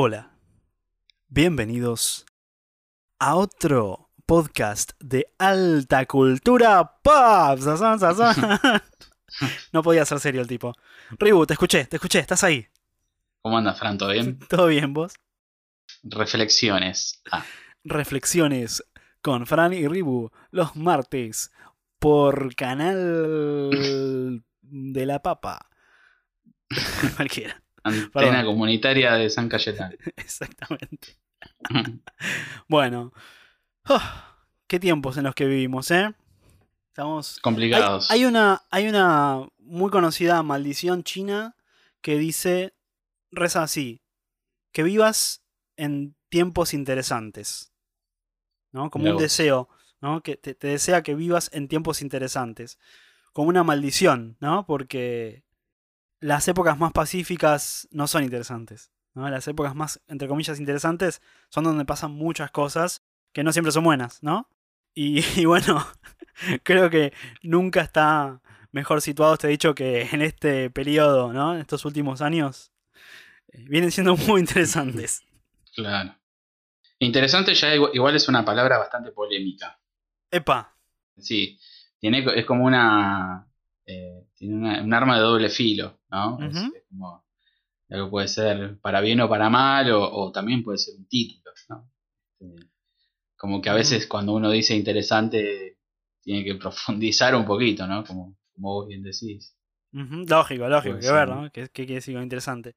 Hola, bienvenidos a otro podcast de alta cultura pop. No podía ser serio el tipo. Ribu, te escuché, te escuché, estás ahí. ¿Cómo andas, Fran? ¿Todo bien? ¿Todo bien vos? Reflexiones. Ah, Reflexiones con Fran y Ribu los martes por canal de la papa. Cualquiera, antena Perdón. comunitaria de San Cayetano. exactamente. Bueno, ah, qué tiempos en los que vivimos, ¿eh? Estamos Complicados. hay una, hay una muy conocida maldición china que dice, reza así, que vivas en tiempos interesantes, ¿no? Como un deseo, ¿no? Que te, te desea que vivas en tiempos interesantes, como una maldición, ¿no? Porque las épocas más pacíficas no son interesantes, ¿no? Las épocas más, entre comillas, interesantes son donde pasan muchas cosas que no siempre son buenas, ¿no? Y, y bueno, creo que nunca está mejor situado este dicho que en este periodo, ¿no? En estos últimos años. eh, Vienen siendo muy interesantes. Claro. Interesante ya igual, es una palabra bastante polémica. Epa, Sí, tiene, es como una, eh, tiene una- un arma de doble filo, ¿no? Es- como algo puede ser para bien o para mal, o, o también puede ser un título, ¿no? Eh, como que a veces cuando uno dice interesante, tiene que profundizar un poquito, ¿no? Como, como vos bien decís. Lógico, lógico, Puede que ser, ver, ¿no? que quiere decir algo interesante.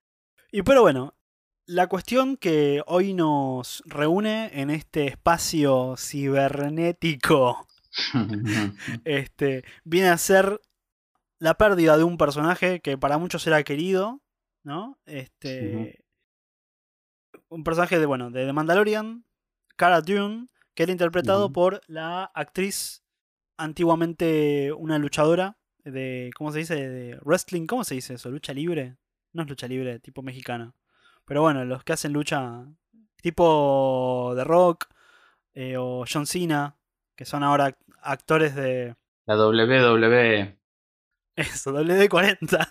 Y pero bueno, la cuestión que hoy nos reúne en este espacio cibernético este, viene a ser la pérdida de un personaje que para muchos era querido, ¿no? Este, Un personaje de, bueno, de The Mandalorian, Cara Dune, que era interpretado por la actriz antiguamente una luchadora de, ¿cómo se dice? De wrestling, ¿cómo se dice eso? ¿Lucha libre? No es lucha libre, tipo mexicana. Pero bueno, los que hacen lucha tipo The Rock eh, o John Cena, que son ahora act- actores de La WWE. Eso, WD-40.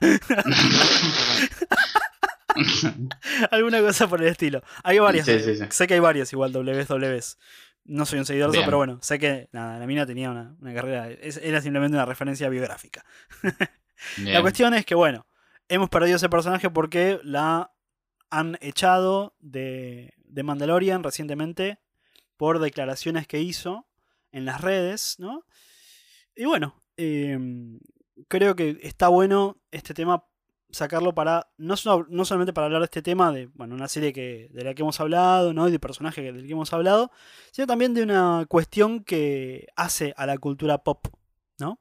Alguna cosa por el estilo. Hay varias. Sí, eh, sí, sí. Sé que hay varias igual WWs. No soy un seguidor de eso, Bien. pero bueno, sé que nada, la mina tenía una, una carrera. era simplemente una referencia biográfica. La cuestión es que, bueno, hemos perdido ese personaje porque la han echado de, de Mandalorian recientemente por declaraciones que hizo en las redes, ¿no? Y bueno, em, creo que está bueno este tema sacarlo para, no, no solamente para hablar de este tema, de bueno, una serie que, de la que hemos hablado, ¿no? Y de personaje del que hemos hablado, sino también de una cuestión que hace a la cultura pop, ¿no?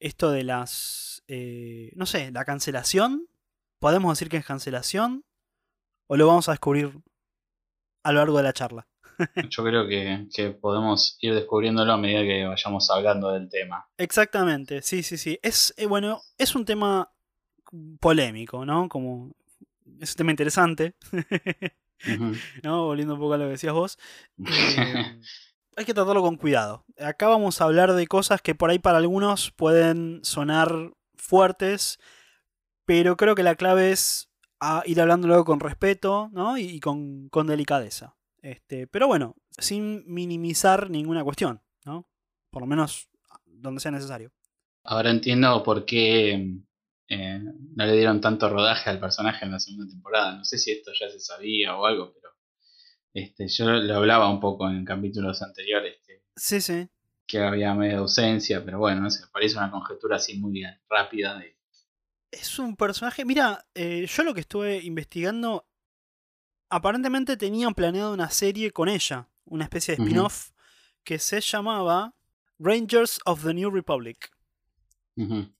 Esto de las, eh, no sé, la cancelación, ¿podemos decir que es cancelación? ¿O lo vamos a descubrir a lo largo de la charla? Yo creo que, que podemos ir descubriéndolo a medida que vayamos hablando del tema. Exactamente, sí, sí, sí. Es, eh, bueno, es un tema polémico, ¿no? Como es un tema interesante. ¿no? Volviendo un poco a lo que decías vos. Eh, hay que tratarlo con cuidado. Acá vamos a hablar de cosas que por ahí para algunos pueden sonar fuertes, pero creo que la clave es a ir hablándolo con respeto, ¿no? Y, y con, con delicadeza. Este, pero bueno, sin minimizar ninguna cuestión, ¿no? Por lo menos donde sea necesario. Ahora entiendo por qué eh, no le dieron tanto rodaje al personaje en la segunda temporada. No sé si esto ya se sabía o algo, pero este, yo lo hablaba un poco en capítulos anteriores que, Sí, sí. que había media ausencia, pero bueno, no sé, parece una conjetura así muy rápida de Es un personaje. Mira, eh, yo lo que estuve investigando. Aparentemente tenían planeado una serie con ella. Una especie de spin-off. Que se llamaba Rangers of the New Republic.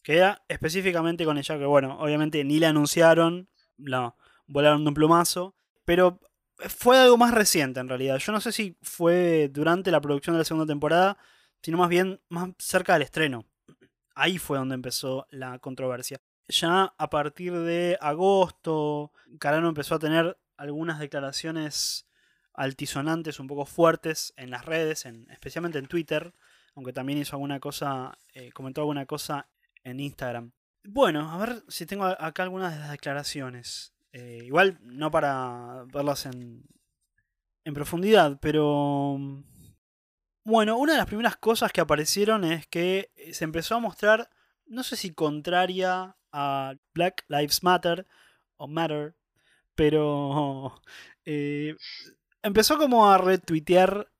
Que era específicamente con ella. Que bueno, obviamente ni la anunciaron. La volaron de un plumazo. Pero fue algo más reciente en realidad. Yo no sé si fue durante la producción de la segunda temporada. Sino más bien más cerca del estreno. Ahí fue donde empezó la controversia ya a partir de agosto, Carano empezó a tener algunas declaraciones altisonantes, un poco fuertes en las redes, en, especialmente en Twitter, aunque también hizo alguna cosa, eh, comentó alguna cosa en Instagram. Bueno, a ver si tengo acá algunas de las declaraciones. Eh, igual no para verlas en, en profundidad, pero bueno, una de las primeras cosas que aparecieron es que se empezó a mostrar, no sé si contraria a Black Lives Matter o Matter, pero eh, empezó como a retuitear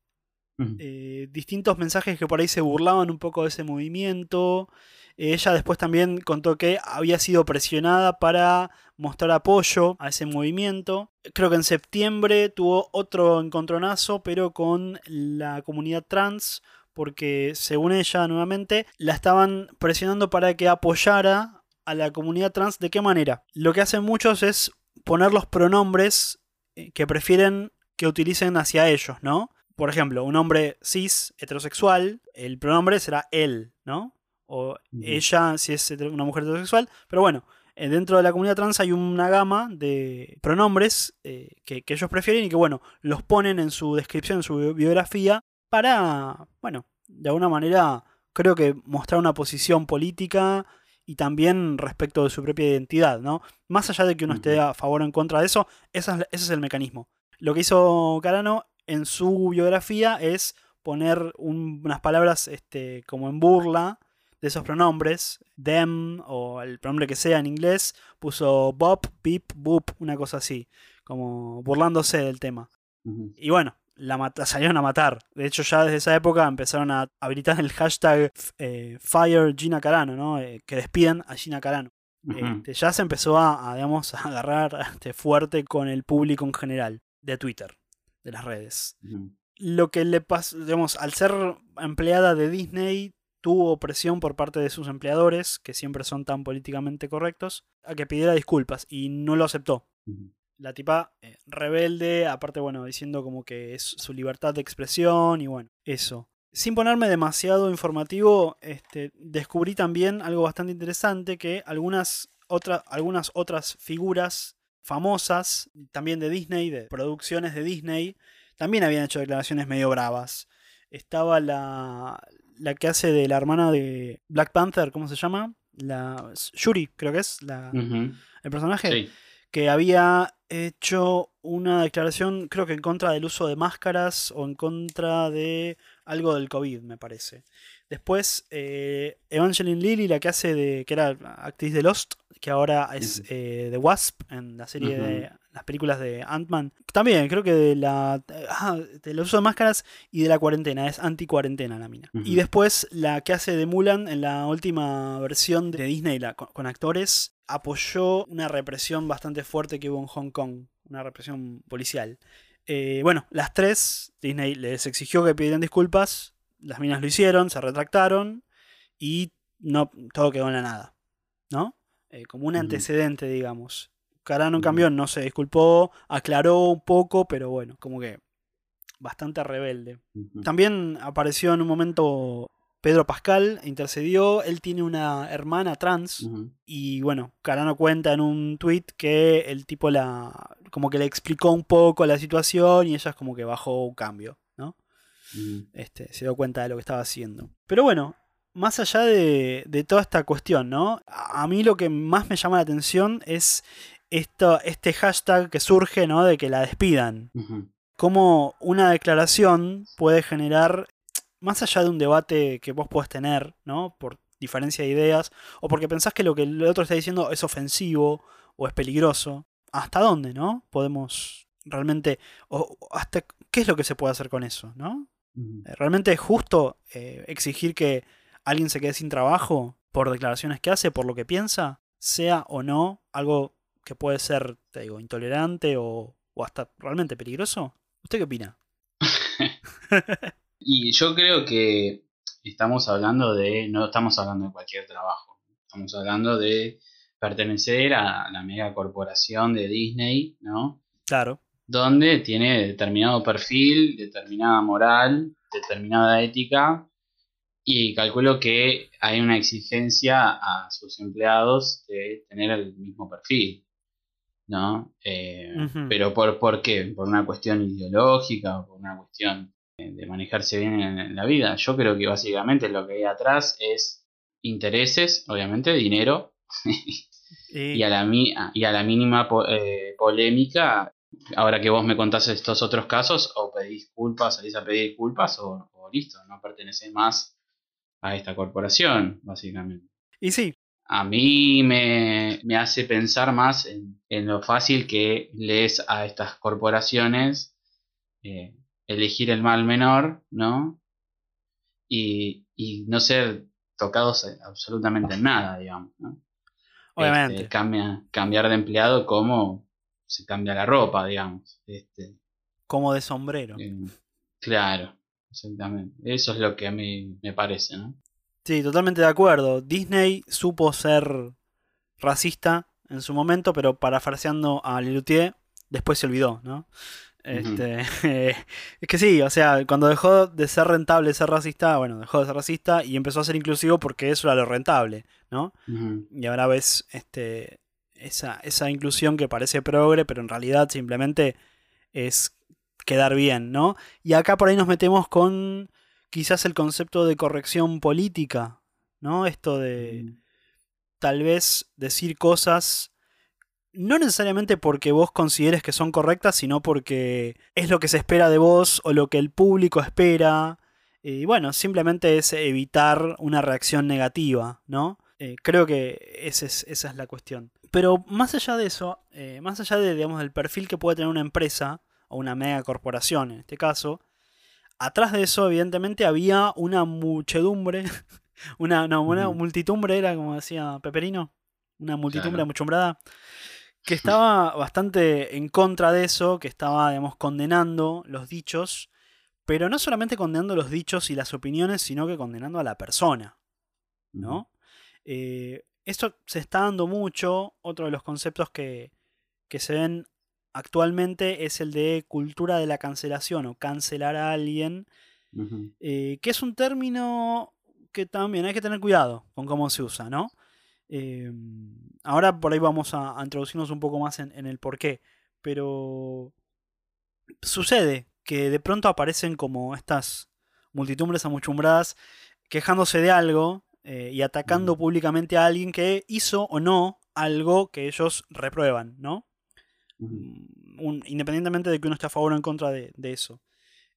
eh, distintos mensajes que por ahí se burlaban un poco de ese movimiento. Ella después también contó que había sido presionada para mostrar apoyo a ese movimiento. Creo que en septiembre tuvo otro encontronazo, pero con la comunidad trans, porque según ella nuevamente la estaban presionando para que apoyara a la comunidad trans. ¿De qué manera? Lo que hacen muchos es poner los pronombres eh, que prefieren que utilicen hacia ellos, ¿no? Por ejemplo, un hombre cis, heterosexual, el pronombre será él, ¿no? o ella si es una mujer heterosexual, pero bueno, eh, dentro de la comunidad trans hay una gama de pronombres eh, que, ellos prefieren y que bueno, los ponen en su descripción, en su biografía, para, bueno, de alguna manera creo que mostrar una posición política y también respecto de su propia identidad, ¿no? Más allá de que uno esté a favor o en contra de eso, ese es, el mecanismo. Lo que hizo Carano en su biografía es poner unas palabras este, como en burla de esos pronombres, them o el pronombre que sea en inglés, puso bop, beep, boop, una cosa así, como burlándose del tema. Y bueno, la, salieron a matar. De hecho, ya desde esa época empezaron a habilitar el hashtag eh, Fire Gina Carano, ¿no? Eh, que despiden a Gina Carano. Este, ya se empezó a, digamos, a agarrar este, fuerte con el público en general de Twitter, de las redes. Lo que le pasó, digamos, al ser empleada de Disney, tuvo presión por parte de sus empleadores, que siempre son tan políticamente correctos, a que pidiera disculpas y no lo aceptó. La tipa eh, rebelde, aparte, bueno, diciendo como que es su libertad de expresión y bueno, eso. Sin ponerme demasiado informativo, este, descubrí también algo bastante interesante, que algunas, algunas otras figuras famosas, también de Disney, de producciones de Disney, también habían hecho declaraciones medio bravas. Estaba la, la que hace de la hermana de Black Panther, ¿cómo se llama? La Shuri, creo que es la, el personaje. Que había hecho una declaración, creo que en contra del uso de máscaras o en contra de algo del COVID, me parece. Después, eh, Evangeline Lilly, la que hace de. que era actriz de Lost, que ahora es eh, The Wasp en la serie de las películas de Ant-Man. También creo que de la ah, del uso de máscaras y de la cuarentena, es anti-cuarentena la mina. Y después la que hace de Mulan en la última versión de Disney con, actores apoyó una represión bastante fuerte que hubo en Hong Kong, una represión policial. Eh, bueno, las tres, Disney les exigió que pidieran disculpas, las minas lo hicieron, se retractaron y no todo quedó en la nada, ¿no? Eh, como un antecedente, digamos. Carano, en cambio, no se disculpó, aclaró un poco, pero bueno, como que bastante rebelde. También apareció en un momento Pedro Pascal, intercedió, él tiene una hermana trans y bueno, Carano cuenta en un tweet que el tipo la como que le explicó un poco la situación y ella es como que bajó un cambio, ¿no? Este, se dio cuenta de lo que estaba haciendo. Pero bueno, más allá de, de, toda esta cuestión, ¿no? A mí lo que más me llama la atención es esto, este hashtag que surge, ¿no? De que la despidan. Cómo una declaración puede generar, más allá de un debate que vos podés tener, ¿no? Por diferencia de ideas, o porque pensás que lo que el otro está diciendo es ofensivo o es peligroso. ¿Hasta dónde, no? Podemos realmente, o hasta qué es lo que se puede hacer con eso, ¿no? Eh, ¿Realmente es justo eh, exigir que alguien se quede sin trabajo por declaraciones que hace, por lo que piensa, sea o no algo que puede ser, te digo, intolerante o, hasta realmente peligroso? ¿Usted qué opina? y yo creo que estamos hablando de, no estamos hablando de cualquier trabajo, estamos hablando de pertenecer a la mega corporación de Disney, ¿no? Claro. Donde tiene determinado perfil, determinada moral, determinada ética y calculo que hay una exigencia a sus empleados de tener el mismo perfil, ¿no? Eh, pero por, ¿por qué? ¿Por una cuestión ideológica o por una cuestión de manejarse bien en, la vida? Yo creo que básicamente lo que hay atrás es intereses, obviamente, dinero, y, a, la, y a la mínima eh, polémica, ahora que vos me contás estos otros casos, o pedís disculpas, salís a pedir disculpas, o, listo, no perteneces más a esta corporación, básicamente. Y sí. A mí me, hace pensar más en, lo fácil que lees a estas corporaciones eh, elegir el mal menor, ¿no? Y, y no ser tocados absolutamente en nada, digamos, ¿no? Obviamente. Este, cambia, cambiar de empleado como se cambia la ropa, digamos. Este, como de sombrero. Eh, claro, exactamente. Eso es lo que a mí me parece, ¿no? Sí, totalmente de acuerdo. Disney supo ser racista en su momento, pero parafraseando a Lelutier, después se olvidó, ¿no? Este, es que sí, o sea, cuando dejó de ser rentable ser racista, bueno, dejó de ser racista y empezó a ser inclusivo porque eso era lo rentable, ¿no? Y ahora ves este, esa, esa inclusión que parece progre, pero en realidad simplemente es quedar bien, ¿no? Y acá por ahí nos metemos con quizás el concepto de corrección política, ¿no? Esto de tal vez decir cosas no necesariamente porque vos consideres que son correctas, sino porque es lo que se espera de vos o lo que el público espera. Y bueno, simplemente es evitar una reacción negativa, ¿no? Eh, creo que esa es, la cuestión. Pero más allá de eso, eh, más allá de, digamos, del perfil que puede tener una empresa, o una mega corporación en este caso, atrás de eso, evidentemente, había una muchedumbre, una, no, una multitumbre, era como decía Peperino, una multitumbre muchumbrada que estaba bastante en contra de eso, que estaba, digamos, condenando los dichos, pero no solamente condenando los dichos y las opiniones, sino que condenando a la persona, ¿no? Eh, esto se está dando mucho, otro de los conceptos que, que se ven actualmente es el de cultura de la cancelación o cancelar a alguien, eh, que es un término que también hay que tener cuidado con cómo se usa, ¿no? Em, ahora por ahí vamos a, introducirnos un poco más en, el por qué. Pero sucede que de pronto aparecen como estas multitumbres amuchumbradas quejándose de algo eh, y atacando públicamente a alguien que hizo o no algo que ellos reprueban, ¿no? Mm, independientemente de que uno esté a favor o en contra de, eso.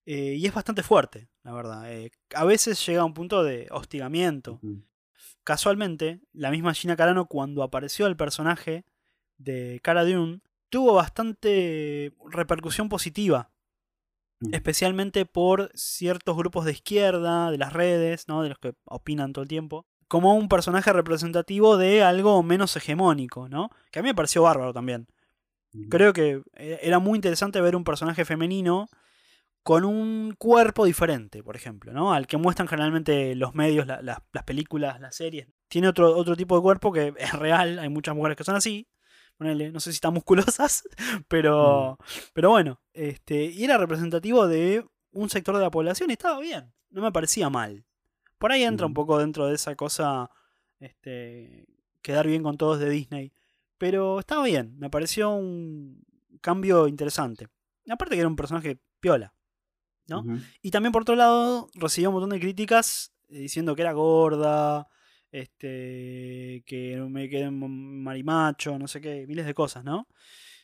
Eh, y es bastante fuerte, la verdad. Eh, a veces llega a un punto de hostigamiento. Casualmente, la misma Gina Carano, cuando apareció el personaje de Cara Dune, tuvo bastante repercusión positiva. Mm. Especialmente por ciertos grupos de izquierda, de las redes, ¿no? de los que opinan todo el tiempo. Como un personaje representativo de algo menos hegemónico, ¿no? Que a mí me pareció bárbaro también. Creo que eh, era muy interesante ver un personaje femenino con un cuerpo diferente, por ejemplo, ¿no? Al que muestran generalmente los medios, las películas, las series. Tiene otro, otro tipo de cuerpo que es real, hay muchas mujeres que son así. no sé si están musculosas, pero, mm. pero bueno, este, y era representativo de un sector de la población y estaba bien, no me parecía mal. Por ahí entra un poco dentro de esa cosa, este, quedar bien con todos de Disney, pero estaba bien, me pareció un cambio interesante. Aparte que era un personaje piola. Y también por otro lado recibió un montón de críticas eh, diciendo que era gorda, este, que me quedé marimacho, no sé qué, miles de cosas, ¿no?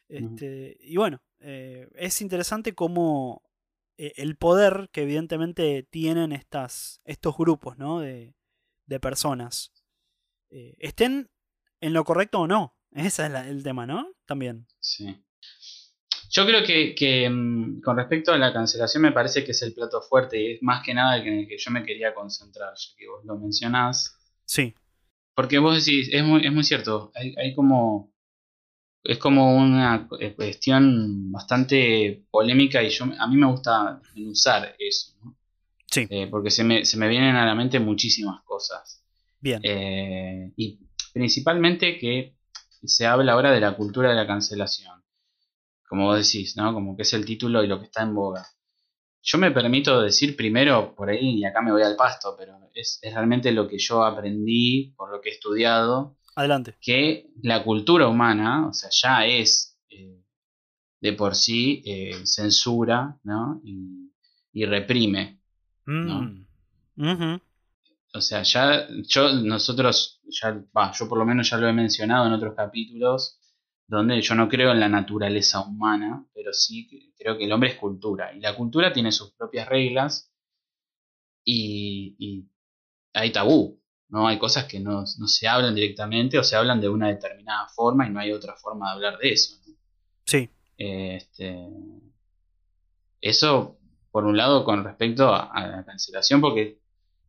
Este, Y bueno, eh, es interesante cómo eh, el poder que evidentemente tienen estas, estos grupos, ¿no? De, de personas, estén en lo correcto o no. Ese es el tema, ¿no? También. Sí. Yo creo que, mm, con respecto a la cancelación me parece que es el plato fuerte y es más que nada el en el que yo me quería concentrar, ya que vos lo mencionás. Sí. Porque vos decís, es muy, es muy cierto, hay, hay como... Es como una cuestión bastante polémica y yo a mí me gusta usar eso, ¿no? Sí. Eh, porque se me, se me vienen a la mente muchísimas cosas. Bien. Eh, y principalmente que se habla ahora de la cultura de la cancelación como vos decís, ¿no? Como que es el título y lo que está en boga. Yo me permito decir primero por ahí, y acá me voy al pasto, pero es, realmente lo que yo aprendí por lo que he estudiado. Adelante. Que la cultura humana, o sea, ya es eh, de por sí eh, censura, ¿no? Y, reprime, ¿no? Mm. o sea, ya yo, nosotros, ya, yo por lo menos ya lo he mencionado en otros capítulos, donde yo no creo en la naturaleza humana, pero sí creo que el hombre es cultura. Y la cultura tiene sus propias reglas y, hay tabú, ¿no? Hay cosas que no, se hablan directamente o se hablan de una determinada forma y no hay otra forma de hablar de eso. Sí. Este, eso, por un lado, con respecto a, la cancelación, porque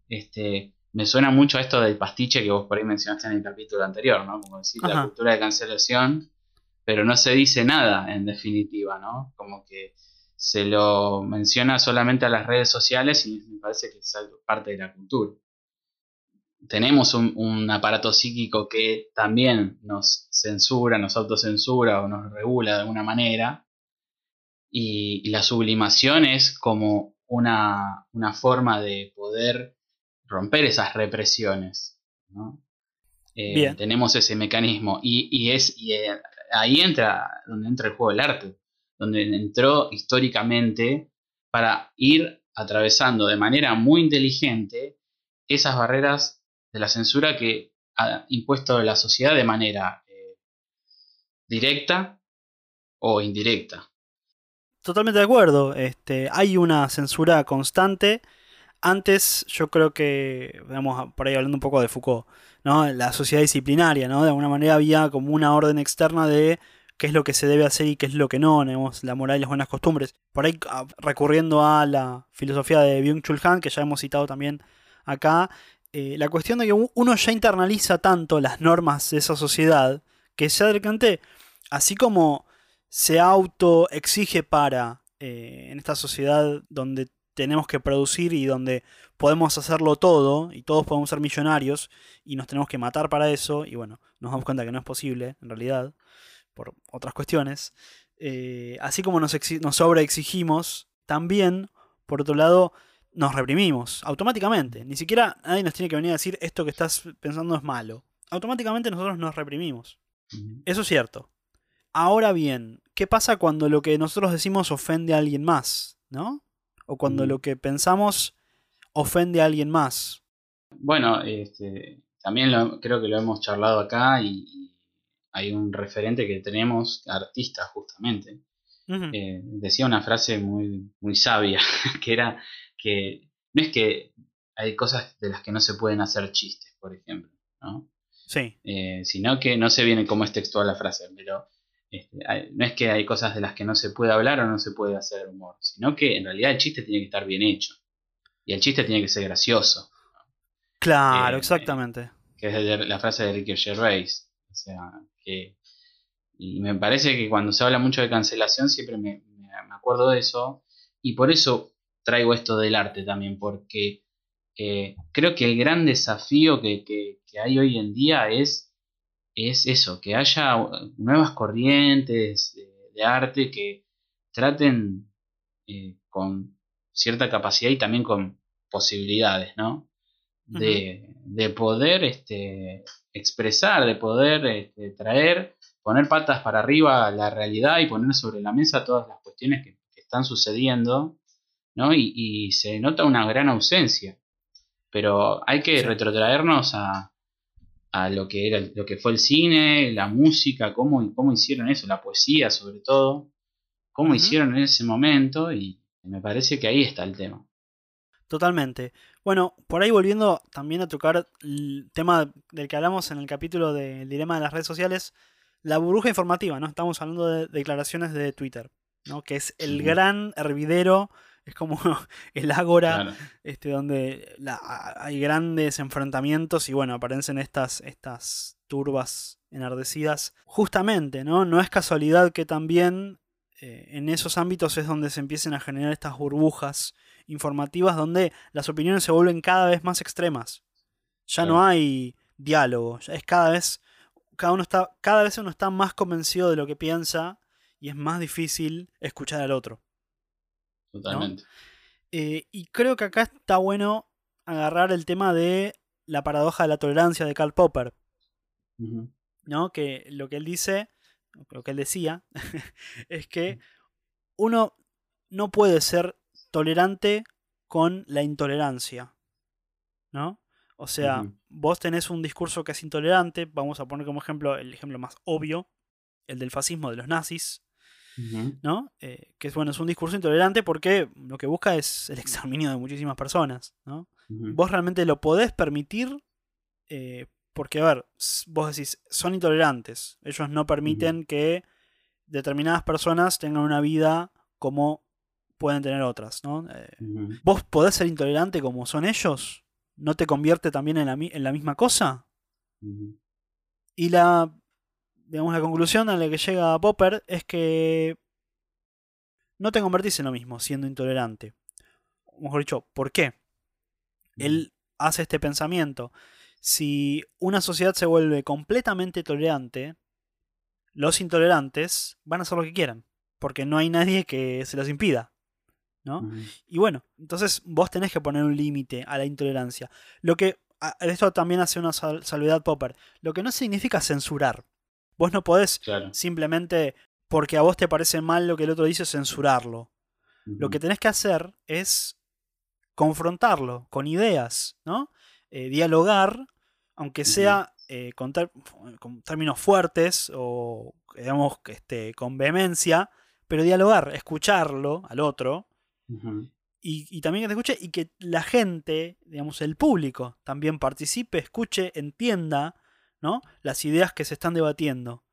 este, me suena mucho a esto del pastiche que vos por ahí mencionaste en el capítulo anterior, ¿no? Como decir, la cultura de cancelación, pero no se dice nada en definitiva, ¿no? Como que se lo menciona solamente a las redes sociales y me parece que es parte de la cultura. Tenemos un, aparato psíquico que también nos censura, nos autocensura o nos regula de alguna manera. Y, la sublimación es como una, forma de poder romper esas represiones. Eh, tenemos ese mecanismo y, es eh, ahí entra donde entra el juego del arte donde entró históricamente para ir atravesando de manera muy inteligente esas barreras de la censura que ha impuesto la sociedad de manera eh, directa o indirecta. Totalmente de acuerdo. Este, hay una censura constante. Antes, yo creo que, vamos por ahí hablando un poco de Foucault, ¿no? La sociedad disciplinaria, ¿no? De alguna manera había como una orden externa de qué es lo que se debe hacer y qué es lo que no, tenemos la moral y las buenas costumbres. Por ahí, ah, recurriendo a la filosofía de Byung-Chul Han, que ya hemos citado también acá, eh, la cuestión de que uno ya internaliza tanto las normas de esa sociedad, que ya de así como se auto exige para, eh, en esta sociedad donde tenemos que producir y donde podemos hacerlo todo y todos podemos ser millonarios y nos tenemos que matar para eso y bueno, nos damos cuenta que no es posible en realidad por otras cuestiones, eh, así como nos, nos sobreexigimos, también, por otro lado, nos reprimimos automáticamente. Ni siquiera nadie nos tiene que venir a decir esto que estás pensando es malo. Automáticamente nosotros nos reprimimos. Eso es cierto. Ahora bien, ¿qué pasa cuando lo que nosotros decimos ofende a alguien más? ¿No? O cuando lo que pensamos ofende a alguien más. Bueno, este, también creo que lo hemos charlado acá y, hay un referente que tenemos, artista justamente, eh, decía una frase muy, muy sabia, que era que no es que hay cosas de las que no se pueden hacer chistes, por ejemplo, ¿no? Sí. Eh, sino que no se viene como es textual la frase, pero este, no es que hay cosas de las que no se puede hablar o no se puede hacer humor, sino que en realidad el chiste tiene que estar bien hecho. Y el chiste tiene que ser gracioso. Claro, eh, exactamente. que es la frase de Ricky Gervais. O sea, y me parece que cuando se habla mucho de cancelación siempre me, acuerdo de eso. Y por eso traigo esto del arte también, porque eh, creo que el gran desafío que, hay hoy en día es, es eso, que haya nuevas corrientes de, arte que traten eh, con cierta capacidad y también con posibilidades, ¿no? De, de poder este, expresar, de poder este, traer, poner patas para arriba la realidad y poner sobre la mesa todas las cuestiones que, están sucediendo, ¿no? Y, se nota una gran ausencia. Pero hay que retrotraernos a, a, lo que era lo que fue el cine, la música, cómo, cómo hicieron eso, la poesía sobre todo, cómo hicieron en ese momento, y me parece que ahí está el tema. Totalmente. Bueno, por ahí volviendo también a tocar el tema del que hablamos en el capítulo del dilema de las redes sociales, la burbuja informativa, ¿no? Estamos hablando de declaraciones de Twitter, ¿no? Que es el gran hervidero, es como el ágora, este, donde hay grandes enfrentamientos y bueno, aparecen estas, estas turbas enardecidas. Justamente, ¿no? No es casualidad que también eh, en esos ámbitos es donde se empiecen a generar estas burbujas informativas donde las opiniones se vuelven cada vez más extremas. Ya no hay diálogo, ya es cada vez cada uno está cada vez uno está más convencido de lo que piensa y es más difícil escuchar al otro. Totalmente. Eh, y creo que acá está bueno agarrar el tema de la paradoja de la tolerancia de Karl Popper. ¿No? Que lo que él dice, lo que él decía, es que uno no puede ser tolerante con la intolerancia. ¿No? O sea, vos tenés un discurso que es intolerante, vamos a poner como ejemplo el ejemplo más obvio, el del fascismo de los nazis, ¿no? Eh, que es bueno, es un discurso intolerante porque lo que busca es el exterminio de muchísimas personas, ¿no? Vos realmente lo podés permitir eh, porque, a ver, vos decís, son intolerantes, ellos no permiten que determinadas personas tengan una vida como pueden tener otras, ¿no? Eh. ¿Vos podés ser intolerante como son ellos? ¿No te convierte también en la, en la misma cosa? Y la, digamos, la conclusión a la que llega Popper es que no te convertís en lo mismo siendo intolerante. O mejor dicho, ¿por qué? Él hace este pensamiento. Si una sociedad se vuelve completamente tolerante, los intolerantes van a hacer lo que quieran, porque no hay nadie que se los impida. ¿no? Ujú. Y bueno, entonces vos tenés que poner un límite a la intolerancia. Lo que. Esto también hace una sal- salvedad Popper. Lo que no significa censurar. Vos no podés Claro. simplemente, porque a vos te parece mal lo que el otro dice, censurarlo. Lo que tenés que hacer es confrontarlo con ideas, ¿no? Eh, dialogar, aunque sea eh, con, términos fuertes o, digamos, que, este, con vehemencia, pero dialogar, escucharlo al otro y, y también que te escuche y que la gente, digamos, el público también participe, escuche, entienda, ¿no? Las ideas que se están debatiendo.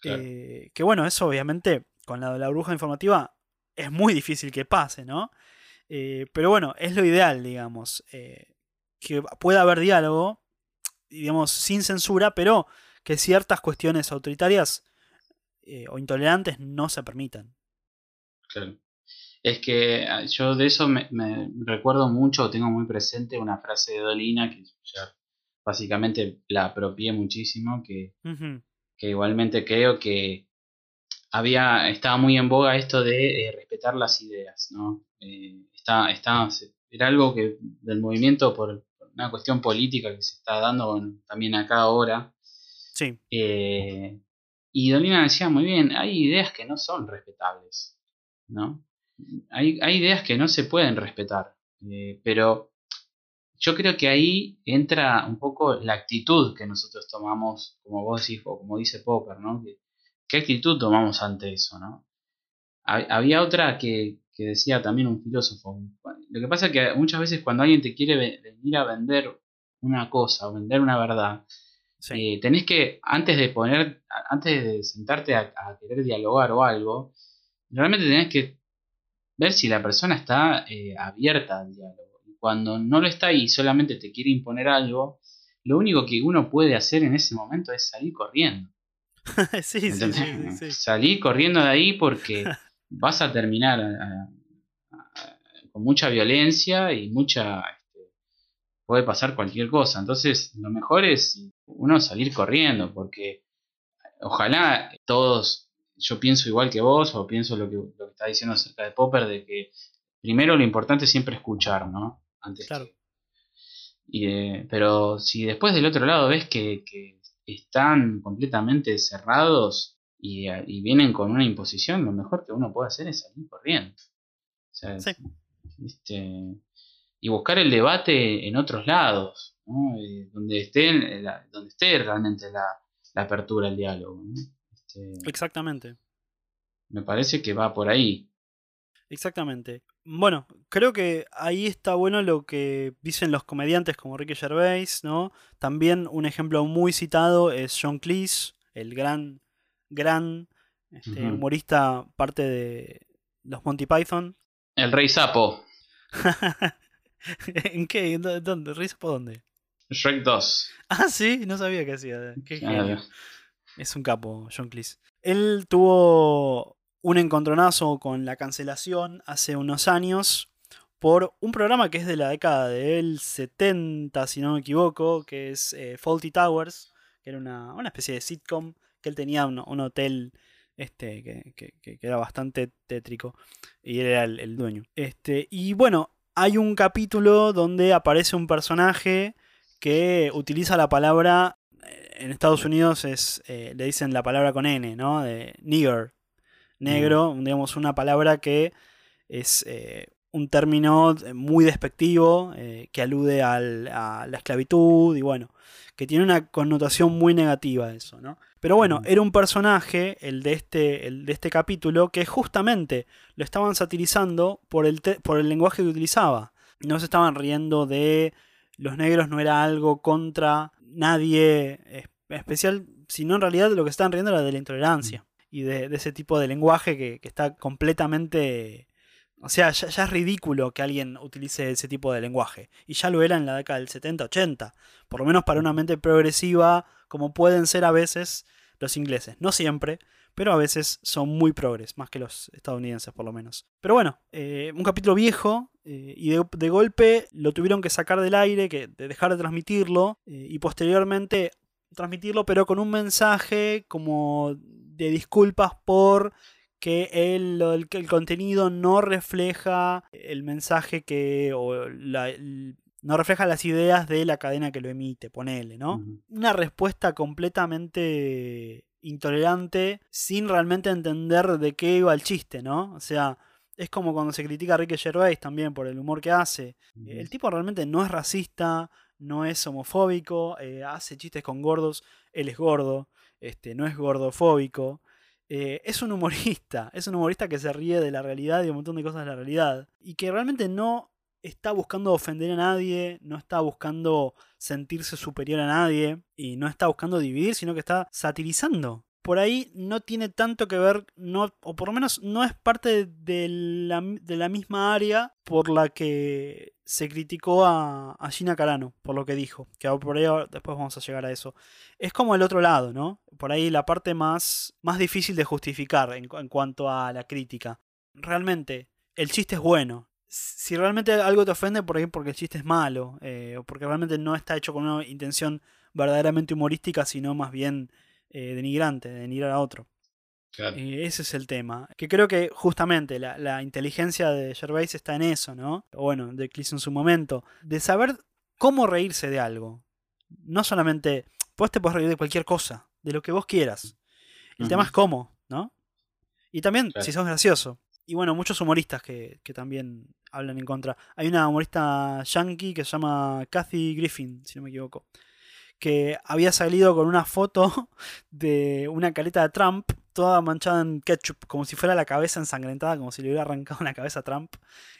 Claro. Eh, que bueno, eso obviamente con la, la bruja informativa es muy difícil que pase, ¿no? Eh, pero bueno, es lo ideal, digamos, eh, que pueda haber diálogo, digamos, sin censura, pero que ciertas cuestiones autoritarias o intolerantes no se permitan. Claro. Es que ah, yo de eso me, me recuerdo mucho, tengo muy presente una frase de Dolina que ya básicamente la apropié muchísimo, que, que igualmente creo que había, estaba muy en boga esto de eh, respetar las ideas, ¿no? Eh, está, está, era algo que del movimiento por, por una cuestión política que se está dando bueno, también acá ahora, Sí, eh, y Dolina decía muy bien, hay ideas que no son respetables, ¿no? Hay, hay ideas que no se pueden respetar, pero yo creo que ahí entra un poco la actitud que nosotros tomamos, como vos decís, o como dice Popper, ¿no? ¿Qué actitud tomamos ante eso, ¿no? Ha- Había otra que, que decía también un filósofo. Lo que pasa es que muchas veces cuando alguien te quiere ve- venir a vender una cosa o vender una verdad, sí. eh, tenés que, antes de poner, antes de sentarte a, a querer dialogar o algo, realmente tenés que ver si la persona está eh, abierta al diálogo. Cuando no lo está y solamente te quiere imponer algo, lo único que uno puede hacer en ese momento es salir corriendo. sí, sí, sí. Salir corriendo de ahí porque vas a terminar a- a- con mucha violencia y mucha... este, puede pasar cualquier cosa. Entonces, lo mejor es uno salir corriendo porque ojalá todos, yo pienso igual que vos o pienso lo que, lo que está diciendo acerca de Popper, de que primero lo importante es siempre escuchar, ¿no? Antes Claro. y, eh, pero si después del otro lado ves que, que están completamente cerrados y, eh, y vienen con una imposición, lo mejor que uno puede hacer es salir corriendo. O sea, Sí. este, y buscar el debate en otros lados, ¿no? Eh, donde, esté, la- donde esté realmente la, la apertura al diálogo. ¿no? Este, Exactamente. me parece que va por ahí. Exactamente. Bueno, creo que ahí está bueno lo que dicen los comediantes como Ricky Gervais, ¿no? También un ejemplo muy citado es John Cleese, el gran, gran este, humorista, parte de los Monty Python. El rey sapo, ¿En qué? ¿En dó- ¿Dónde? ¿Risa por dónde? Shrek 2. Ah, sí, no sabía que hacía. Qué Claro. genio. Es un capo, John Cleese. Él tuvo un encontronazo con la cancelación hace unos años por un programa que es de la década del 70, si no me equivoco, que es eh, Faulty Towers, que era una, una especie de sitcom, que él tenía un, un hotel este, que, que- era bastante tétrico, y él era el, el dueño. Este, y bueno, hay un capítulo donde aparece un personaje que utiliza la palabra eh, en Estados Unidos es eh, le dicen la palabra con N, ¿no? De nigger. Negro, digamos, una palabra que es eh, un término muy despectivo eh, que alude a la esclavitud y bueno, que tiene una connotación muy negativa eso, ¿no? Pero bueno, era un personaje, el de este, el de este capítulo, que justamente lo estaban satirizando por el, por el lenguaje que utilizaba. No se estaban riendo de los negros, no era algo contra nadie especial, sino en realidad lo que estaban riendo era de la intolerancia y de, ese tipo de lenguaje que, está completamente... O sea, ya, es ridículo que alguien utilice ese tipo de lenguaje. Y ya lo era en la década del 70-80. Por lo menos para una mente progresiva, como pueden ser a veces los ingleses. No siempre, pero a veces son muy progres, más que los estadounidenses por lo menos. Pero bueno, eh, un capítulo viejo eh, y de, golpe lo tuvieron que sacar del aire, que, de dejar de transmitirlo eh, y posteriormente transmitirlo, pero con un mensaje como de disculpas por que el, el, contenido no refleja el mensaje que. o no refleja las ideas de la cadena que lo emite, ponele, ¿no? Una respuesta completamente intolerante sin realmente entender de qué iba el chiste, ¿no? O sea, es como cuando se critica a Ricky Gervais también por el humor que hace. El tipo realmente no es racista, no es homofóbico, eh, hace chistes con gordos, él es gordo, este, no es gordofóbico. Eh, es un humorista, es un humorista que se ríe de la realidad y un montón de cosas de la realidad. Y que realmente no está buscando ofender a nadie, no está buscando sentirse superior a nadie y no está buscando dividir, sino que está satirizando por ahí no tiene tanto que ver, no, o por lo menos no es parte de la, de la misma área por la que se criticó a, Gina Carano, por lo que dijo, que por ahí después vamos a llegar a eso. Es como el otro lado, ¿no? Por ahí la parte más, más difícil de justificar en, cuanto a la crítica. Realmente, el chiste es bueno, si realmente algo te ofende, por ahí porque el chiste es malo, eh, o porque realmente no está hecho con una intención verdaderamente humorística, sino más bien eh, denigrante, denigrar a otro. Eh, ese es el tema. Que creo que justamente la, inteligencia de Gervais está en eso, ¿no? O bueno, de Clis en su momento. De saber cómo reírse de algo. No solamente. Vos te puedes reír de cualquier cosa, de lo que vos quieras. El tema es cómo, ¿no? Y también si sos gracioso. Y bueno, muchos humoristas que, que, también hablan en contra. Hay una humorista yankee que se llama Kathy Griffin, si no me equivoco que había salido con una foto de una careta de Trump toda manchada en ketchup, como si fuera la cabeza ensangrentada, como si le hubiera arrancado una cabeza a Trump.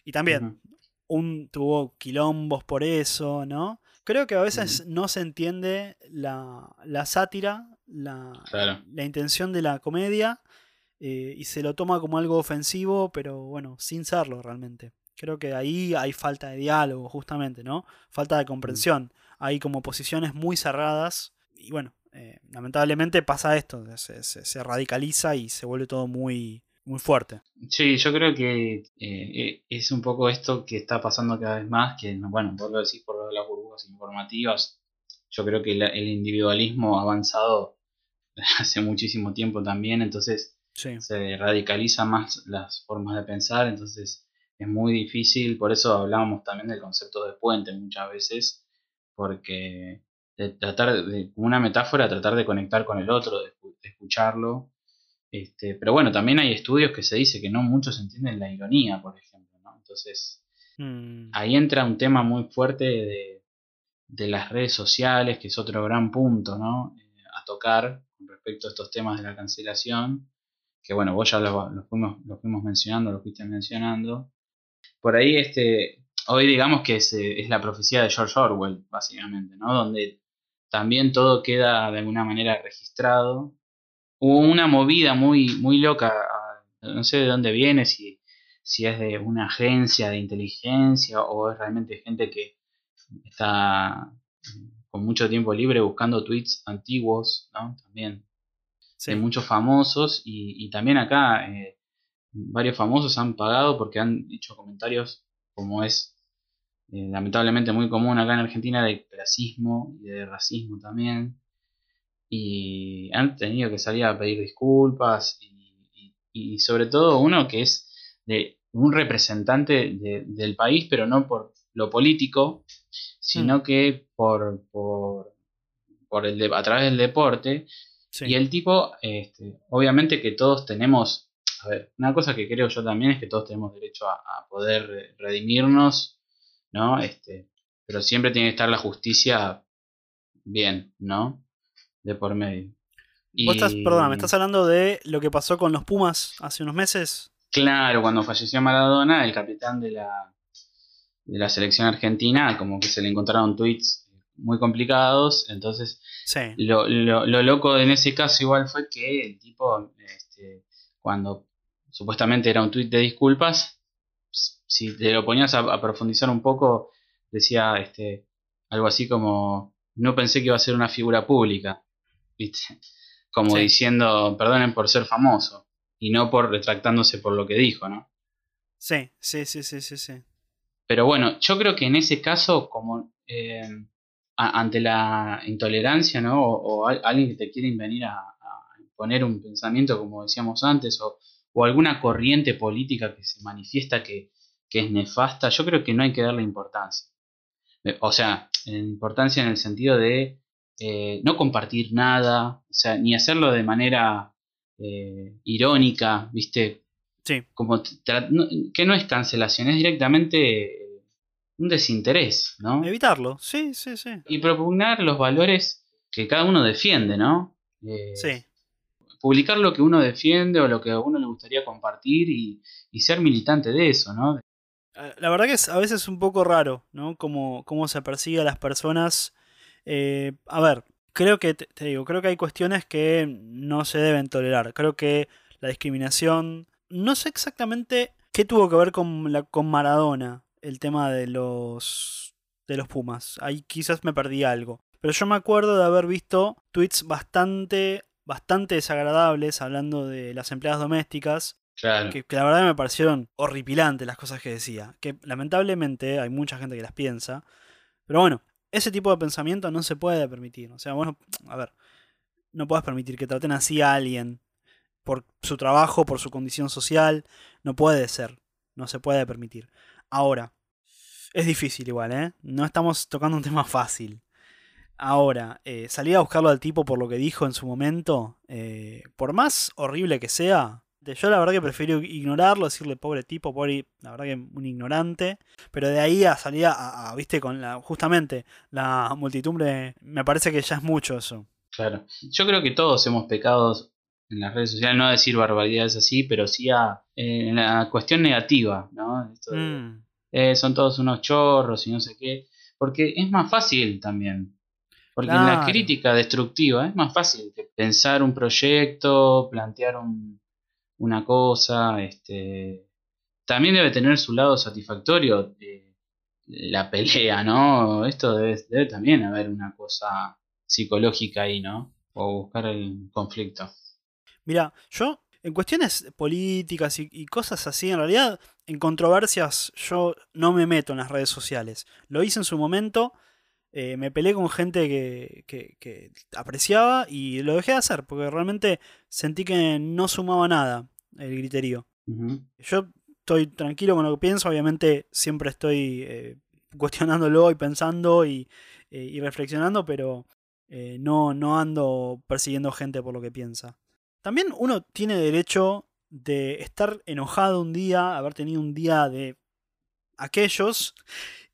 Y también un, tuvo quilombos por eso, ¿no? Creo que a veces no se entiende la, sátira, la, la, intención de la comedia, eh, y se lo toma como algo ofensivo, pero bueno, sin serlo realmente. Creo que ahí hay falta de diálogo, justamente, ¿no? Falta de comprensión hay como posiciones muy cerradas y bueno, eh, lamentablemente pasa esto, se, radicaliza y se vuelve todo muy, muy fuerte. Sí, yo creo que eh, eh, es un poco esto que está pasando cada vez más, que bueno, por lo decís por las burbujas informativas, yo creo que el individualismo ha avanzado hace muchísimo tiempo también, entonces se radicaliza más las formas de pensar, entonces es muy difícil, por eso hablábamos también del concepto de puente muchas veces, porque de tratar de, como una metáfora, tratar de conectar con el otro, de, escucharlo. Este, pero bueno, también hay estudios que se dice que no muchos entienden la ironía, por ejemplo, ¿no? Entonces, mm. ahí entra un tema muy fuerte de, de, las redes sociales, que es otro gran punto, ¿no? Eh, a tocar con respecto a estos temas de la cancelación, que bueno, vos ya lo, lo, fuimos, lo fuimos mencionando, lo fuiste mencionando. Por ahí, este, hoy digamos que eh, es, la profecía de George Orwell, básicamente, ¿no? Donde también todo queda de alguna manera registrado. Hubo una movida muy, muy loca, no sé de dónde viene, si, si es de una agencia de inteligencia o es realmente gente que está con mucho tiempo libre buscando tweets antiguos, ¿no? También. Hay muchos famosos y, también acá eh, varios famosos han pagado porque han hecho comentarios como es eh, lamentablemente muy común acá en Argentina de clasismo y de racismo también. Y han tenido que salir a pedir disculpas y, sobre todo uno que es de un representante del país, pero no por lo político, sino mm. que por, por, por el a través del deporte. Y el tipo, este, obviamente que todos tenemos a ver, una cosa que creo yo también es que todos tenemos derecho a, poder redimirnos, ¿no? Este, pero siempre tiene que estar la justicia bien, ¿no? De por medio. Vos estás, perdona, ¿me estás hablando de lo que pasó con los Pumas hace unos meses? Claro, cuando falleció Maradona, el capitán de la, de la selección argentina, como que se le encontraron tweets muy complicados, entonces lo, lo, lo, loco en ese caso igual fue que el tipo, este, cuando supuestamente era un tweet de disculpas, si te lo ponías a, profundizar un poco, decía este, algo así como, no pensé que iba a ser una figura pública, ¿viste? como diciendo, perdonen por ser famoso, y no por retractándose por lo que dijo, ¿no? Sí, sí, sí, sí, sí, sí. Pero bueno, yo creo que en ese caso, como eh, ante la intolerancia, ¿no? O, alguien que te quiere venir a, poner un pensamiento, como decíamos antes, o, alguna corriente política que se manifiesta que, es nefasta, yo creo que no hay que darle importancia. Eh, o sea, importancia en el sentido de eh, no compartir nada, o sea, ni hacerlo de manera eh, irónica, ¿viste? Sí. Como que no es cancelación, es directamente un desinterés, ¿no? Evitarlo, sí, sí, sí. Y propugnar los valores que cada uno defiende, ¿no? Eh, sí. Publicar lo que uno defiende o lo que a uno le gustaría compartir y, ser militante de eso, ¿no? Eh, la verdad que es a veces un poco raro, ¿no? Cómo, cómo se persigue a las personas. Eh, a ver, creo que, te, digo, creo que hay cuestiones que no se deben tolerar. Creo que la discriminación, no sé exactamente qué tuvo que ver con, la, con Maradona, el tema de los de los Pumas. Ahí quizás me perdí algo. Pero yo me acuerdo de haber visto tweets bastante bastante desagradables hablando de las empleadas domésticas. Que, la verdad me parecieron horripilantes las cosas que decía. Que lamentablemente hay mucha gente que las piensa. Pero bueno, ese tipo de pensamiento no se puede permitir. O sea, bueno, a ver, no puedes permitir que traten así a alguien por su trabajo, por su condición social. No puede ser. No se puede permitir. Ahora, es difícil igual, ¿eh? No estamos tocando un tema fácil. Ahora, eh, salir a buscarlo al tipo por lo que dijo en su momento, eh, por más horrible que sea, yo la verdad que prefiero ignorarlo, decirle pobre tipo, pobre, la verdad que un ignorante, pero de ahí a salir a, viste, con la, justamente la multitud, me parece que ya es mucho eso. Claro, yo creo que todos hemos pecado en las redes sociales, no a decir barbaridades así, pero sí a en la cuestión negativa, ¿no? Mm. Eh, son todos unos chorros y no sé qué, porque es más fácil también. Porque en la crítica destructiva es más fácil que pensar un proyecto, plantear una cosa, este, también debe tener su lado satisfactorio de la pelea, ¿no? Esto debe, debe también haber una cosa psicológica ahí, ¿no? O buscar el conflicto. Mira, yo en cuestiones políticas y, cosas así, en realidad, en controversias yo no me meto en las redes sociales. Lo hice en su momento, eh, me peleé con gente que, apreciaba y lo dejé de hacer, porque realmente sentí que no sumaba nada el criterio. Yo estoy tranquilo con lo que pienso, obviamente siempre estoy eh, cuestionándolo y pensando y, eh, reflexionando, pero no, no ando persiguiendo gente por lo que piensa. También uno tiene derecho de estar enojado un día, haber tenido un día de aquellos,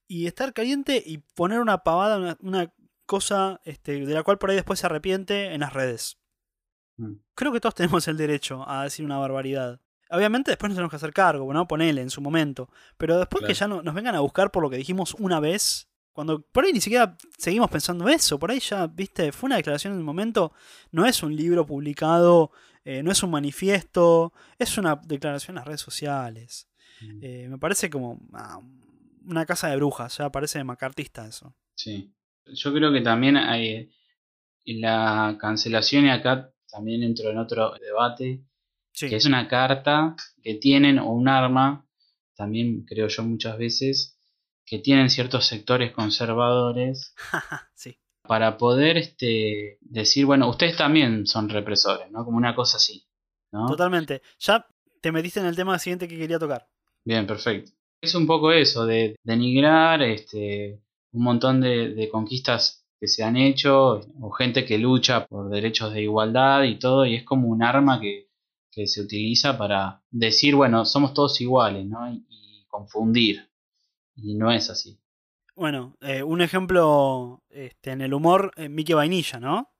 y estar caliente y poner una pavada, una, cosa este, de la cual por ahí después se arrepiente en las redes. Mm. Creo que todos tenemos el derecho a decir una barbaridad. Obviamente después nos tenemos que hacer cargo, ¿no? Ponele en su momento. Pero después que ya no, nos vengan a buscar por lo que dijimos una vez, cuando por ahí ni siquiera seguimos pensando eso, por ahí ya, viste, fue una declaración en el momento, no es un libro publicado, eh, no es un manifiesto, es una declaración en las redes sociales. Mm. Eh, me parece como ah, una casa de brujas, ya parece macartista eso. Sí, yo creo que también hay la cancelación y acá también entro en otro debate, que es una carta que tienen o un arma, también creo yo muchas veces, que tienen ciertos sectores conservadores para poder este, decir, bueno, ustedes también son represores, ¿no? Como una cosa así. ¿no? Totalmente. Ya te metiste en el tema siguiente que quería tocar. Bien, perfecto. Es un poco eso, de denigrar este, un montón de, conquistas que se han hecho, o gente que lucha por derechos de igualdad y todo, y es como un arma que, que se utiliza para decir, bueno, somos todos iguales, ¿no? Y, confundir. Y no es así. Bueno, eh, un ejemplo este, en el humor, eh, Mickey Vainilla, ¿no?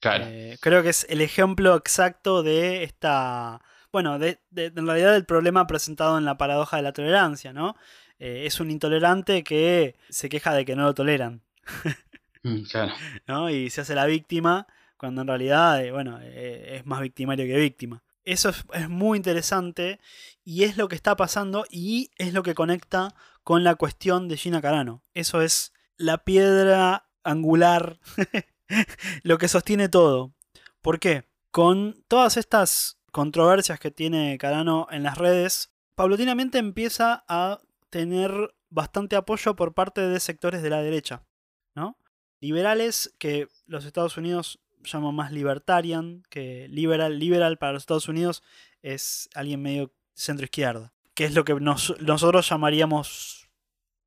Claro. Eh, creo que es el ejemplo exacto de esta. Bueno, de, de- en realidad del problema presentado en la paradoja de la tolerancia, ¿no? Eh, es un intolerante que se queja de que no lo toleran, Mm, claro. ¿no? Y se hace la víctima cuando en realidad, eh, bueno, eh, es más victimario que víctima. Eso es, es muy interesante y es lo que está pasando y es lo que conecta con la cuestión de Gina Carano. Eso es la piedra angular, lo que sostiene todo. ¿Por qué? Con todas estas controversias que tiene Carano en las redes, paulatinamente empieza a tener bastante apoyo por parte de sectores de la derecha, ¿no? Liberales que los Estados Unidos llaman más libertarian, que liberal, liberal para los Estados Unidos es alguien medio centro izquierda, que es lo que nos- nosotros llamaríamos,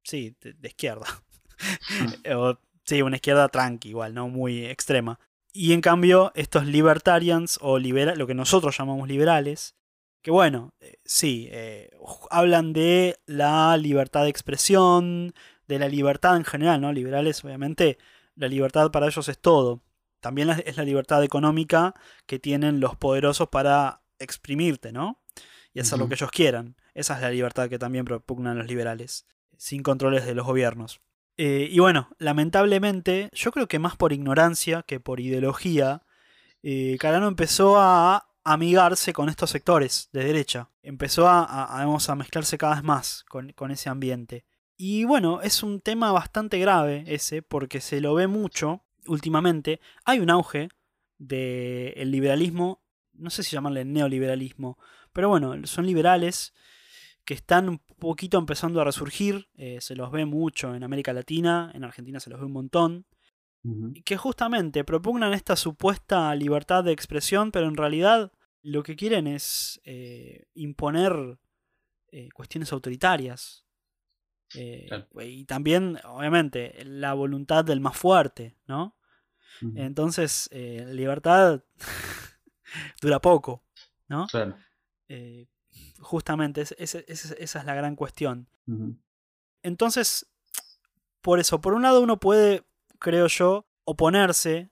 sí, de, de izquierda. o, sí, una izquierda tranqui, igual, no muy extrema. Y en cambio, estos libertarians o libera lo que nosotros llamamos liberales, que bueno, eh, sí, eh, hablan de la libertad de expresión, de la libertad en general, ¿no? Liberales, obviamente, la libertad para ellos es todo. También es la libertad económica que tienen los poderosos para exprimirte, ¿no? Y hacer lo que ellos quieran. Esa es la libertad que también propugnan los liberales, sin controles de los gobiernos. Eh, y bueno, lamentablemente, yo creo que más por ignorancia que por ideología, eh, Carano empezó a amigarse con estos sectores de derecha. Empezó a, a- mezclarse cada vez más con, con ese ambiente. Y bueno, es un tema bastante grave ese, porque se lo ve mucho últimamente. Hay un auge del liberalismo, no sé si llamarle neoliberalismo, pero bueno, son liberales que están un poquito empezando a resurgir, eh, se los ve mucho en América Latina, en Argentina se los ve un montón, que justamente propugnan esta supuesta libertad de expresión, pero en realidad lo que quieren es eh, imponer eh, cuestiones autoritarias. Claro. Y también, obviamente, la voluntad del más fuerte, ¿no? Entonces, libertad dura poco, ¿no? Claro. Justamente, es- es- es- esa es la gran cuestión. Entonces, por eso, por un lado uno puede, creo yo, oponerse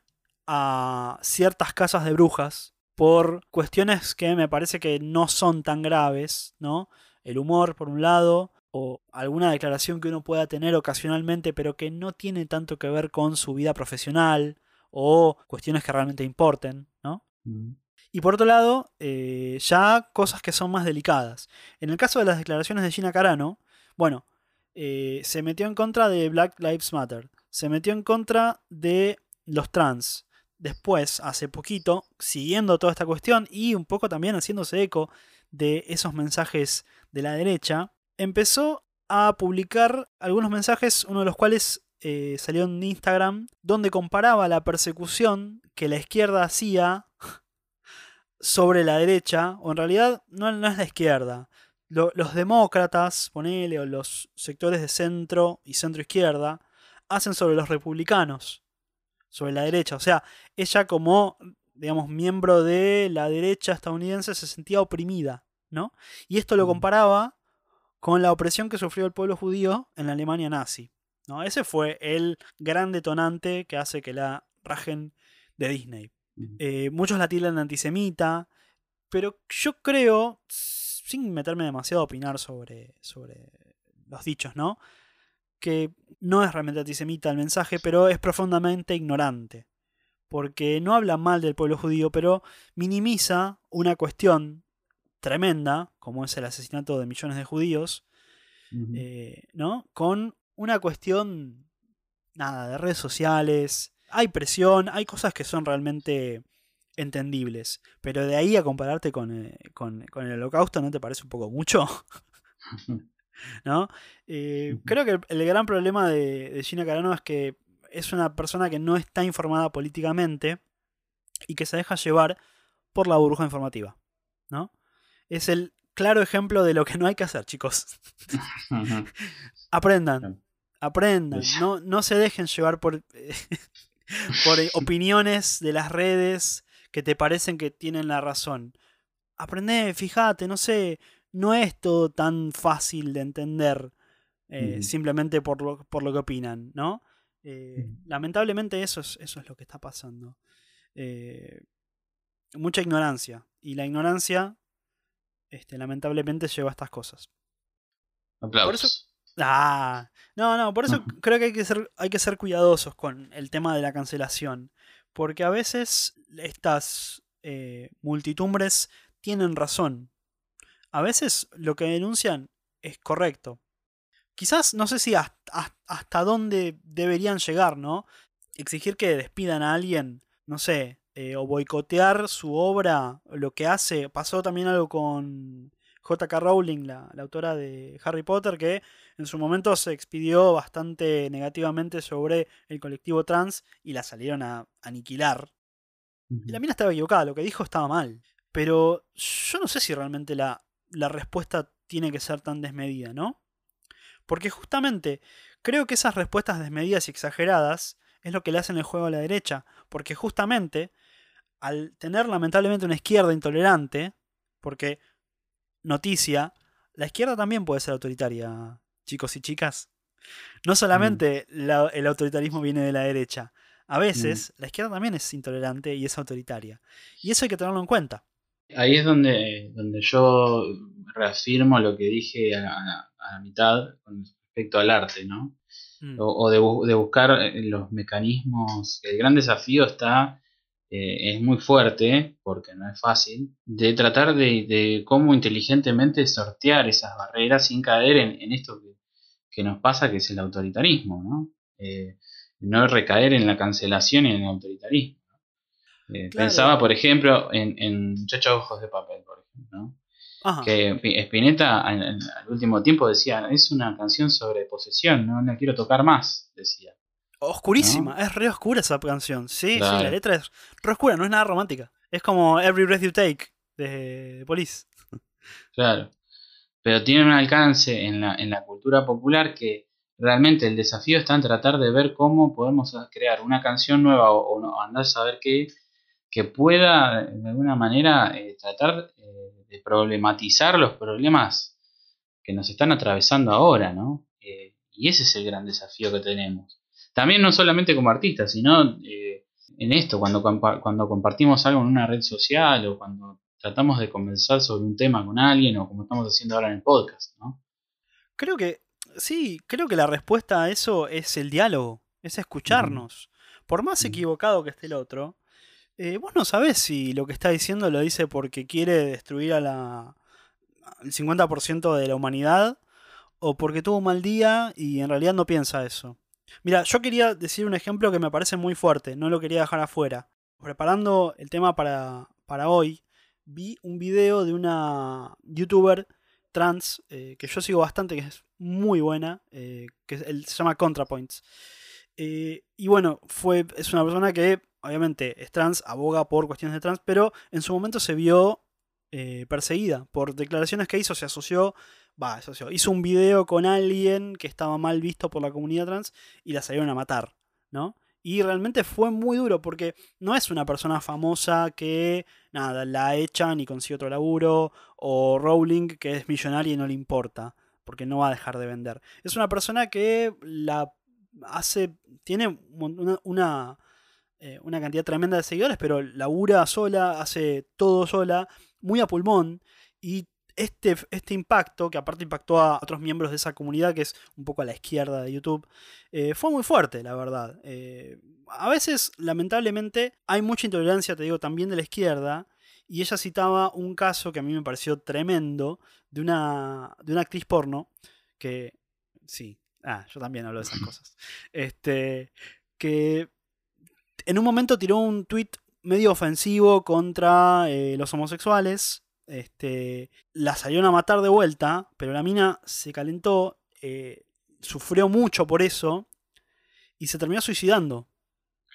a ciertas casas de brujas por cuestiones que me parece que no son tan graves, ¿no? El humor, por un lado, o alguna declaración que uno pueda tener ocasionalmente, pero que no tiene tanto que ver con su vida profesional o cuestiones que realmente importen, ¿no? Y por otro lado, eh, ya cosas que son más delicadas. En el caso de las declaraciones de Gina Carano, bueno, eh, se metió en contra de Black Lives Matter, se metió en contra de los trans. Después, hace poquito, siguiendo toda esta cuestión y un poco también haciéndose eco de esos mensajes de la derecha, empezó a publicar algunos mensajes, uno de los cuales eh, salió en Instagram, donde comparaba la persecución que la izquierda hacía sobre la derecha, o en realidad no, no es la izquierda. Lo- los demócratas, ponele, o los sectores de centro y centro izquierda, hacen sobre los republicanos, sobre la derecha. O sea, ella como, digamos, miembro de la derecha estadounidense se sentía oprimida, ¿no? Y esto lo Mm. comparaba con la opresión que sufrió el pueblo judío en la Alemania nazi. ¿no? Ese fue el gran detonante que hace que la rajen de Disney. Eh, muchos la tildan de antisemita, pero yo creo, sin meterme demasiado a opinar sobre, sobre los dichos, ¿no? Que no es realmente antisemita el mensaje, pero es profundamente ignorante. Porque no habla mal del pueblo judío, pero minimiza una cuestión tremenda, como es el asesinato de millones de judíos, eh, ¿no? Con una cuestión, nada, de redes sociales. Hay presión, hay cosas que son realmente entendibles. Pero de ahí a compararte con, eh, con- con el holocausto, ¿no te parece un poco mucho? ¿No? Eh, creo que el, gran problema de, de Gina Carano es que es una persona que no está informada políticamente y que se deja llevar por la burbuja informativa. ¿No? Es el claro ejemplo de lo que no hay que hacer, chicos. Aprendan. Aprendan. No, no se dejen llevar por, por eh, opiniones de las redes que te parecen que tienen la razón. aprende, fíjate, no sé, no es todo tan fácil de entender eh, simplemente por lo, por lo que opinan, ¿no? Eh, lamentablemente eso es, eso es lo que está pasando. Eh, mucha ignorancia. Y la ignorancia, este, lamentablemente, lleva a estas cosas. Aplausos. Ah, no, no, por eso creo que hay que ser, hay que ser cuidadosos con el tema de la cancelación. Porque a veces estas eh, multitumbres tienen razón. A veces lo que denuncian es correcto. Quizás no sé si hasta, hasta dónde deberían llegar, ¿no? Exigir que despidan a alguien, no sé, eh, o boicotear su obra, lo que hace. Pasó también algo con J.K. Rowling, la, la autora de Harry Potter, que en su momento se expidió bastante negativamente sobre el colectivo trans y la salieron a aniquilar. Y la mina estaba equivocada, lo que dijo estaba mal. Pero yo no sé si realmente la, la respuesta tiene que ser tan desmedida, ¿no? Porque justamente creo que esas respuestas desmedidas y exageradas es lo que le hacen el juego a la derecha. Porque justamente al tener lamentablemente una izquierda intolerante, porque noticia, la izquierda también puede ser autoritaria, chicos y chicas. No solamente la- el autoritarismo viene de la derecha. A veces la izquierda también es intolerante y es autoritaria. Y eso hay que tenerlo en cuenta. Ahí es donde, donde yo reafirmo lo que dije a, a- a la mitad con respecto al arte, ¿no? Mm. O, o de, de buscar los mecanismos. El gran desafío está, eh, es muy fuerte, porque no es fácil, de tratar de, de cómo inteligentemente sortear esas barreras sin caer en, en esto que, que nos pasa, que es el autoritarismo, ¿no? Eh, no recaer en la cancelación y en el autoritarismo. Eh, Claro. Pensaba, por ejemplo, en, en Muchachos Ojos de Papel, por ejemplo, ¿no? Ajá. que Pi- Spinetta al último tiempo decía, es una canción sobre posesión, no la quiero tocar más, decía. Oscurísima, es re oscura esa canción. Sí, sí, la letra es re oscura, no es nada romántica. Es como Every Breath You Take de Police. Claro. Pero tiene un alcance en la, en la cultura popular que realmente el desafío está en tratar de ver cómo podemos crear una canción nueva o, o no, andar a saber qué, que pueda de alguna manera eh, tratar eh, de problematizar los problemas que nos están atravesando ahora, ¿no? Eh, y ese es el gran desafío que tenemos. También no solamente como artistas, sino eh, en esto, cuando, cuando compartimos algo en una red social o cuando tratamos de conversar sobre un tema con alguien o como estamos haciendo ahora en el podcast, ¿no? Creo que, sí, creo que la respuesta a eso es el diálogo, es escucharnos. Por más equivocado que esté el otro, eh, vos no sabés si lo que está diciendo lo dice porque quiere destruir a la, al 50% de la humanidad o porque tuvo un mal día y en realidad no piensa eso. Mira, yo quería decir un ejemplo que me parece muy fuerte, no lo quería dejar afuera. Preparando el tema para, para hoy, vi un video de una youtuber trans eh, que yo sigo bastante, que es muy buena, eh, que se llama ContraPoints. Eh, y bueno, fue, es una persona que obviamente es trans, aboga por cuestiones de trans, pero en su momento se vio perseguida por declaraciones que hizo, se asoció, va, hizo un video con alguien que estaba mal visto por la comunidad trans y la salieron a matar, ¿no? Y realmente fue muy duro porque no es una persona famosa que, nada, la echan y consigue otro laburo, o Rowling que es millonaria y no le importa, porque no va a dejar de vender. Es una persona que la hace, tiene una, una, eh, una cantidad tremenda de seguidores, pero labura sola, hace todo sola, muy a pulmón, y este, este impacto, que aparte impactó a otros miembros de esa comunidad, que es un poco a la izquierda de YouTube, eh, fue muy fuerte, la verdad. Eh, a veces, lamentablemente, hay mucha intolerancia, te digo, también de la izquierda, y ella citaba un caso que a mí me pareció tremendo de una, de una actriz porno que, sí, ah, yo también hablo de esas cosas, este, que en un momento tiró un tweet medio ofensivo contra eh, los homosexuales, este, la salieron a matar de vuelta, pero la mina se calentó, eh, sufrió mucho por eso y se terminó suicidando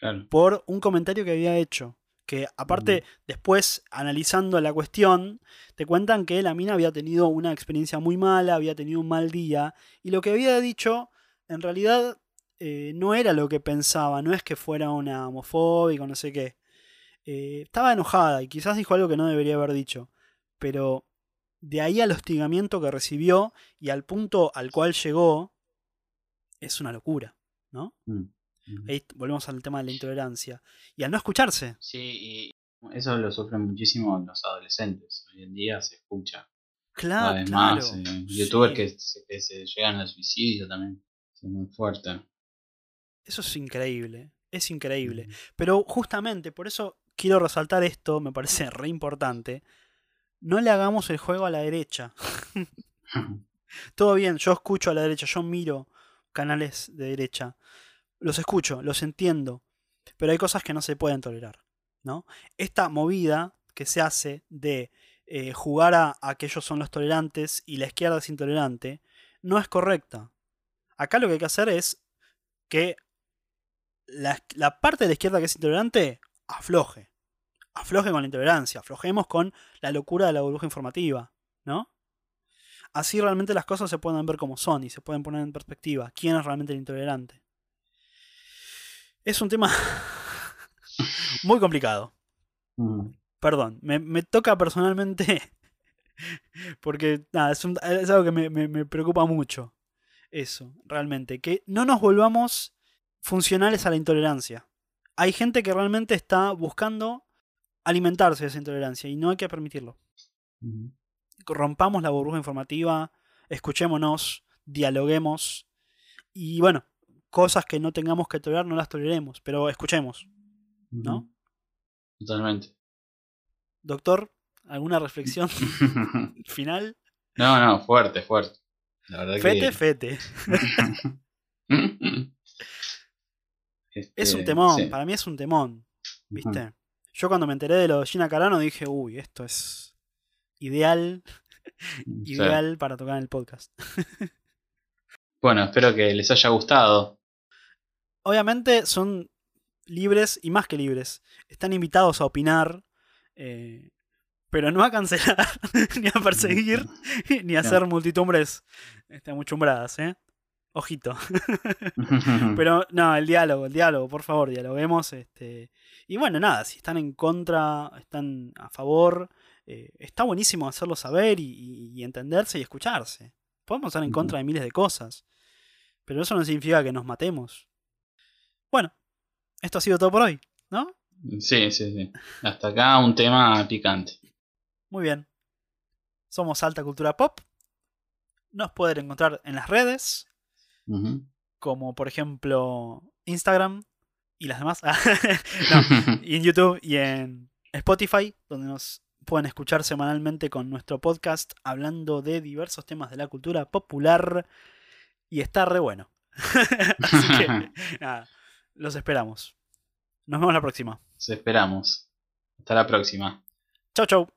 Claro. por un comentario que había hecho. Que aparte, Mm. después, analizando la cuestión, te cuentan que la mina había tenido una experiencia muy mala, había tenido un mal día, y lo que había dicho, en realidad, eh, no era lo que pensaba, no es que fuera una homofóbica no sé qué. Eh, estaba enojada y quizás dijo algo que no debería haber dicho. Pero de ahí al hostigamiento que recibió y al punto al cual llegó, es una locura, ¿no? Mm. Ahí volvemos al tema de la intolerancia. Y al no escucharse. Sí, y eso lo sufren muchísimo los adolescentes. Hoy en día se escucha. Claro, Además, claro. eh, youtubers Sí. que, se, que se llegan al suicidio también. Es muy fuerte. Eso es increíble. Es increíble. Mm. Pero justamente por eso quiero resaltar esto, me parece re importante. No le hagamos el juego a la derecha. Todo bien, yo escucho a la derecha, yo miro canales de derecha. Los escucho, los entiendo. Pero hay cosas que no se pueden tolerar. ¿no? Esta movida que se hace de eh, jugar a, a que ellos son los tolerantes y la izquierda es intolerante, no es correcta. Acá lo que hay que hacer es que la, la parte de la izquierda que es intolerante afloje. Afloje con la intolerancia, aflojemos con la locura de la burbuja informativa, ¿no? Así realmente las cosas se pueden ver como son y se pueden poner en perspectiva. ¿Quién es realmente el intolerante? Es un tema muy complicado. Mm. Perdón, me, me toca personalmente porque nada, es, un- es algo que me, me- me preocupa mucho. Eso, realmente. Que no nos volvamos funcionales a la intolerancia. Hay gente que realmente está buscando alimentarse de esa intolerancia y no hay que permitirlo. Rompamos la burbuja informativa, escuchémonos, dialoguemos y bueno, cosas que no tengamos que tolerar no las toleremos, pero escuchemos, ¿no? Totalmente. Doctor, ¿alguna reflexión final? no, no, fuerte, fuerte. La verdad Fete, que... fete. Este, Es un temón, sí. para mí es un temón. ¿viste? Yo cuando me enteré de lo de Gina Carano dije, uy, esto es ideal, Sí. ideal para tocar en el podcast. Bueno, espero que les haya gustado. Obviamente son libres y más que libres. Están invitados a opinar, eh, pero no a cancelar, ni a perseguir, ni a No. hacer multitumbres este, amuchumbradas, ¿eh? Ojito. Pero no, el diálogo, el diálogo, por favor, dialoguemos. Este, y bueno, nada, si están en contra, están a favor, eh, está buenísimo hacerlo saber y, y- entenderse y escucharse. Podemos estar en contra de miles de cosas, pero eso no significa que nos matemos. Bueno, esto ha sido todo por hoy, ¿no? Sí, sí, sí. Hasta acá un tema picante. Muy bien. Somos Alta Cultura Pop. Nos pueden encontrar en las redes, Como por ejemplo Instagram y las demás. no, y en YouTube y en Spotify, donde nos pueden escuchar semanalmente con nuestro podcast hablando de diversos temas de la cultura popular. Y está re bueno. Así que, nada, los esperamos. Nos vemos la próxima. Los esperamos. Hasta la próxima. Chau, chau.